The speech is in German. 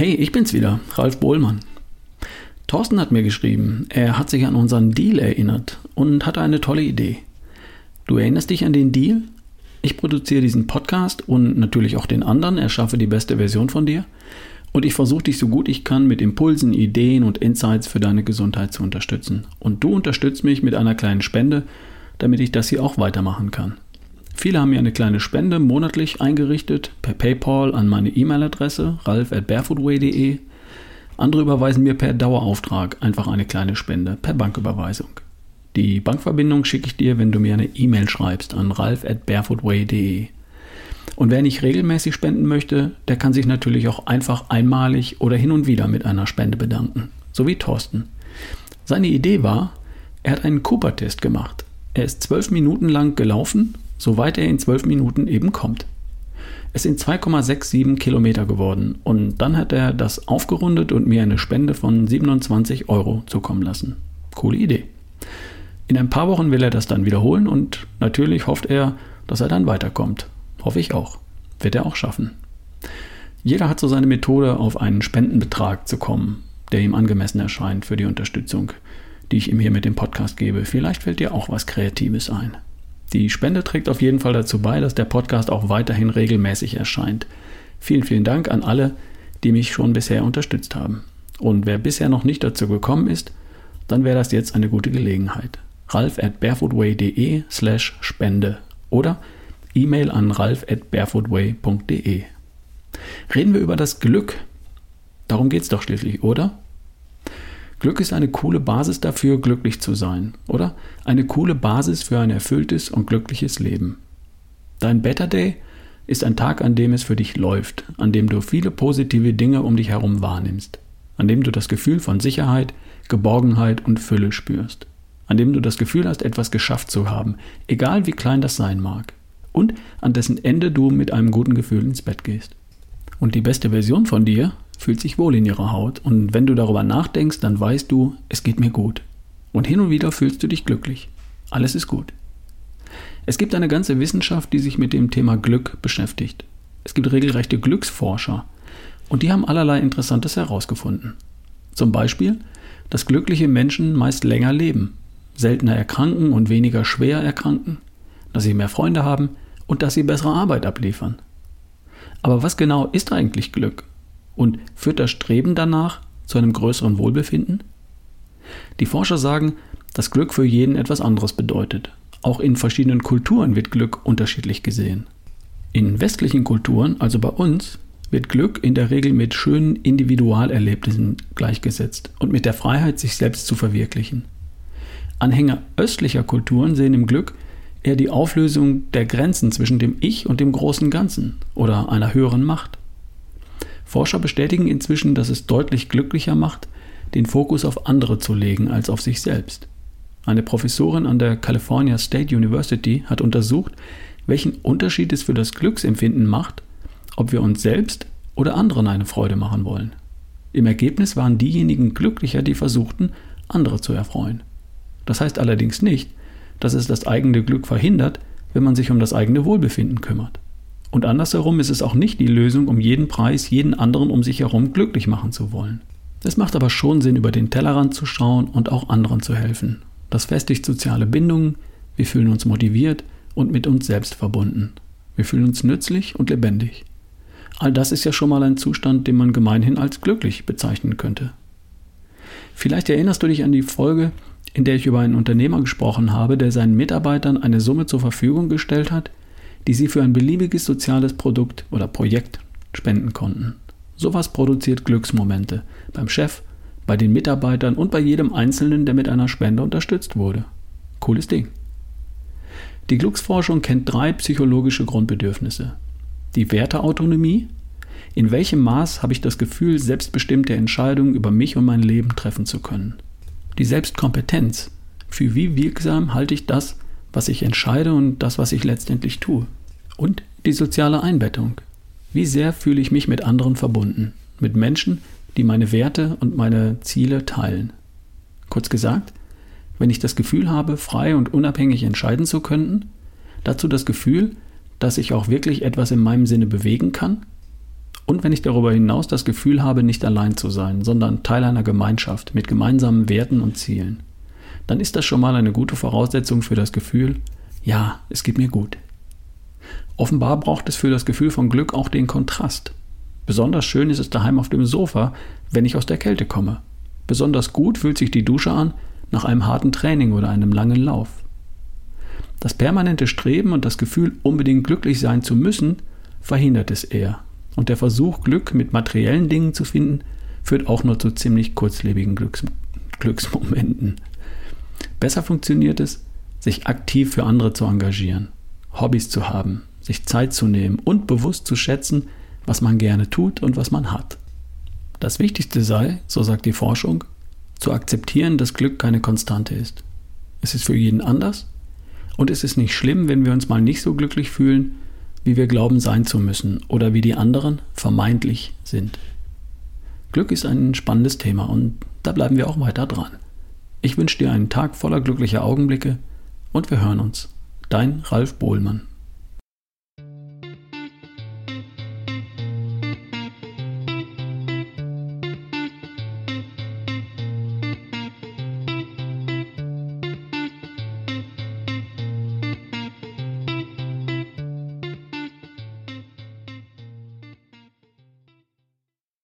Hey, ich bin's wieder, Ralf Bohlmann. Thorsten hat mir geschrieben, er hat sich an unseren Deal erinnert und hatte eine tolle Idee. Du erinnerst dich an den Deal? Ich produziere diesen Podcast und natürlich auch den anderen, erschaffe die beste Version von dir und ich versuche dich so gut ich kann mit Impulsen, Ideen und Insights für deine Gesundheit zu unterstützen. Und du unterstützt mich mit einer kleinen Spende, damit ich das hier auch weitermachen kann. Viele haben mir eine kleine Spende monatlich eingerichtet per PayPal an meine E-Mail-Adresse ralf at barefootway.de. Andere überweisen mir per Dauerauftrag einfach eine kleine Spende per Banküberweisung. Die Bankverbindung schicke ich dir, wenn du mir eine E-Mail schreibst an ralf at barefootway.de. Und wer nicht regelmäßig spenden möchte, der kann sich natürlich auch einfach einmalig oder hin und wieder mit einer Spende bedanken. So wie Thorsten. Seine Idee war, er hat einen Cooper-Test gemacht. Er ist zwölf Minuten lang gelaufen soweit er in zwölf Minuten eben kommt. Es sind 2,67 Kilometer geworden und dann hat er das aufgerundet und mir eine Spende von 27 Euro zukommen lassen. Coole Idee. In ein paar Wochen will er das dann wiederholen und natürlich hofft er, dass er dann weiterkommt. Hoffe ich auch. Wird er auch schaffen. Jeder hat so seine Methode, auf einen Spendenbetrag zu kommen, der ihm angemessen erscheint für die Unterstützung, die ich ihm hier mit dem Podcast gebe. Vielleicht fällt dir auch was Kreatives ein. Die Spende trägt auf jeden Fall dazu bei, dass der Podcast auch weiterhin regelmäßig erscheint. Vielen, vielen Dank an alle, die mich schon bisher unterstützt haben. Und wer bisher noch nicht dazu gekommen ist, dann wäre das jetzt eine gute Gelegenheit. ralf at barefootway.de slash Spende oder E-Mail an ralf at barefootway.de. Reden wir über das Glück. Darum geht es doch schließlich, oder? Glück ist eine coole Basis dafür, glücklich zu sein, oder? Eine coole Basis für ein erfülltes und glückliches Leben. Dein Better Day ist ein Tag, an dem es für dich läuft, an dem du viele positive Dinge um dich herum wahrnimmst, an dem du das Gefühl von Sicherheit, Geborgenheit und Fülle spürst, an dem du das Gefühl hast, etwas geschafft zu haben, egal wie klein das sein mag, und an dessen Ende du mit einem guten Gefühl ins Bett gehst. Und die beste Version von dir fühlt sich wohl in ihrer Haut und wenn du darüber nachdenkst, dann weißt du, es geht mir gut. Und hin und wieder fühlst du dich glücklich. Alles ist gut. Es gibt eine ganze Wissenschaft, die sich mit dem Thema Glück beschäftigt. Es gibt regelrechte Glücksforscher und die haben allerlei Interessantes herausgefunden. Zum Beispiel, dass glückliche Menschen meist länger leben, seltener erkranken und weniger schwer erkranken, dass sie mehr Freunde haben und dass sie bessere Arbeit abliefern. Aber was genau ist eigentlich Glück? Und führt das Streben danach zu einem größeren Wohlbefinden? Die Forscher sagen, dass Glück für jeden etwas anderes bedeutet. Auch in verschiedenen Kulturen wird Glück unterschiedlich gesehen. In westlichen Kulturen, also bei uns, wird Glück in der Regel mit schönen Individualerlebnissen gleichgesetzt und mit der Freiheit, sich selbst zu verwirklichen. Anhänger östlicher Kulturen sehen im Glück eher die Auflösung der Grenzen zwischen dem Ich und dem großen Ganzen oder einer höheren Macht. Forscher bestätigen inzwischen, dass es deutlich glücklicher macht, den Fokus auf andere zu legen als auf sich selbst. Eine Professorin an der California State University hat untersucht, welchen Unterschied es für das Glücksempfinden macht, ob wir uns selbst oder anderen eine Freude machen wollen. Im Ergebnis waren diejenigen glücklicher, die versuchten, andere zu erfreuen. Das heißt allerdings nicht, dass es das eigene Glück verhindert, wenn man sich um das eigene Wohlbefinden kümmert. Und andersherum ist es auch nicht die Lösung, um jeden Preis jeden anderen um sich herum glücklich machen zu wollen. Es macht aber schon Sinn, über den Tellerrand zu schauen und auch anderen zu helfen. Das festigt soziale Bindungen, wir fühlen uns motiviert und mit uns selbst verbunden. Wir fühlen uns nützlich und lebendig. All das ist ja schon mal ein Zustand, den man gemeinhin als glücklich bezeichnen könnte. Vielleicht erinnerst du dich an die Folge, in der ich über einen Unternehmer gesprochen habe, der seinen Mitarbeitern eine Summe zur Verfügung gestellt hat, die sie für ein beliebiges soziales Produkt oder Projekt spenden konnten. Sowas produziert Glücksmomente beim Chef, bei den Mitarbeitern und bei jedem Einzelnen, der mit einer Spende unterstützt wurde. Cooles Ding. Die Glücksforschung kennt drei psychologische Grundbedürfnisse. Die Werteautonomie, in welchem Maß habe ich das Gefühl, selbstbestimmte Entscheidungen über mich und mein Leben treffen zu können. Die Selbstkompetenz, für wie wirksam halte ich das, was ich entscheide und das, was ich letztendlich tue. Und die soziale Einbettung. Wie sehr fühle ich mich mit anderen verbunden, mit Menschen, die meine Werte und meine Ziele teilen. Kurz gesagt, wenn ich das Gefühl habe, frei und unabhängig entscheiden zu können, dazu das Gefühl, dass ich auch wirklich etwas in meinem Sinne bewegen kann Und wenn ich darüber hinaus das Gefühl habe, nicht allein zu sein, sondern Teil einer Gemeinschaft mit gemeinsamen Werten und Zielen, dann ist das schon mal eine gute Voraussetzung für das Gefühl, ja, es geht mir gut. Offenbar braucht es für das Gefühl von Glück auch den Kontrast. Besonders schön ist es daheim auf dem Sofa, wenn ich aus der Kälte komme. Besonders gut fühlt sich die Dusche an nach einem harten Training oder einem langen Lauf. Das permanente Streben und das Gefühl, unbedingt glücklich sein zu müssen, verhindert es eher. Und der Versuch, Glück mit materiellen Dingen zu finden, führt auch nur zu ziemlich kurzlebigen Glücks Glücksmomenten. Besser funktioniert es, sich aktiv für andere zu engagieren, Hobbys zu haben, sich Zeit zu nehmen und bewusst zu schätzen, was man gerne tut und was man hat. Das Wichtigste sei, so sagt die Forschung, zu akzeptieren, dass Glück keine Konstante ist. Es ist für jeden anders und es ist nicht schlimm, wenn wir uns mal nicht so glücklich fühlen, wie wir glauben sein zu müssen oder wie die anderen vermeintlich sind. Glück ist ein spannendes Thema und da bleiben wir auch weiter dran. Ich wünsche dir einen Tag voller glücklicher Augenblicke und wir hören uns. Dein Ralf Bohlmann.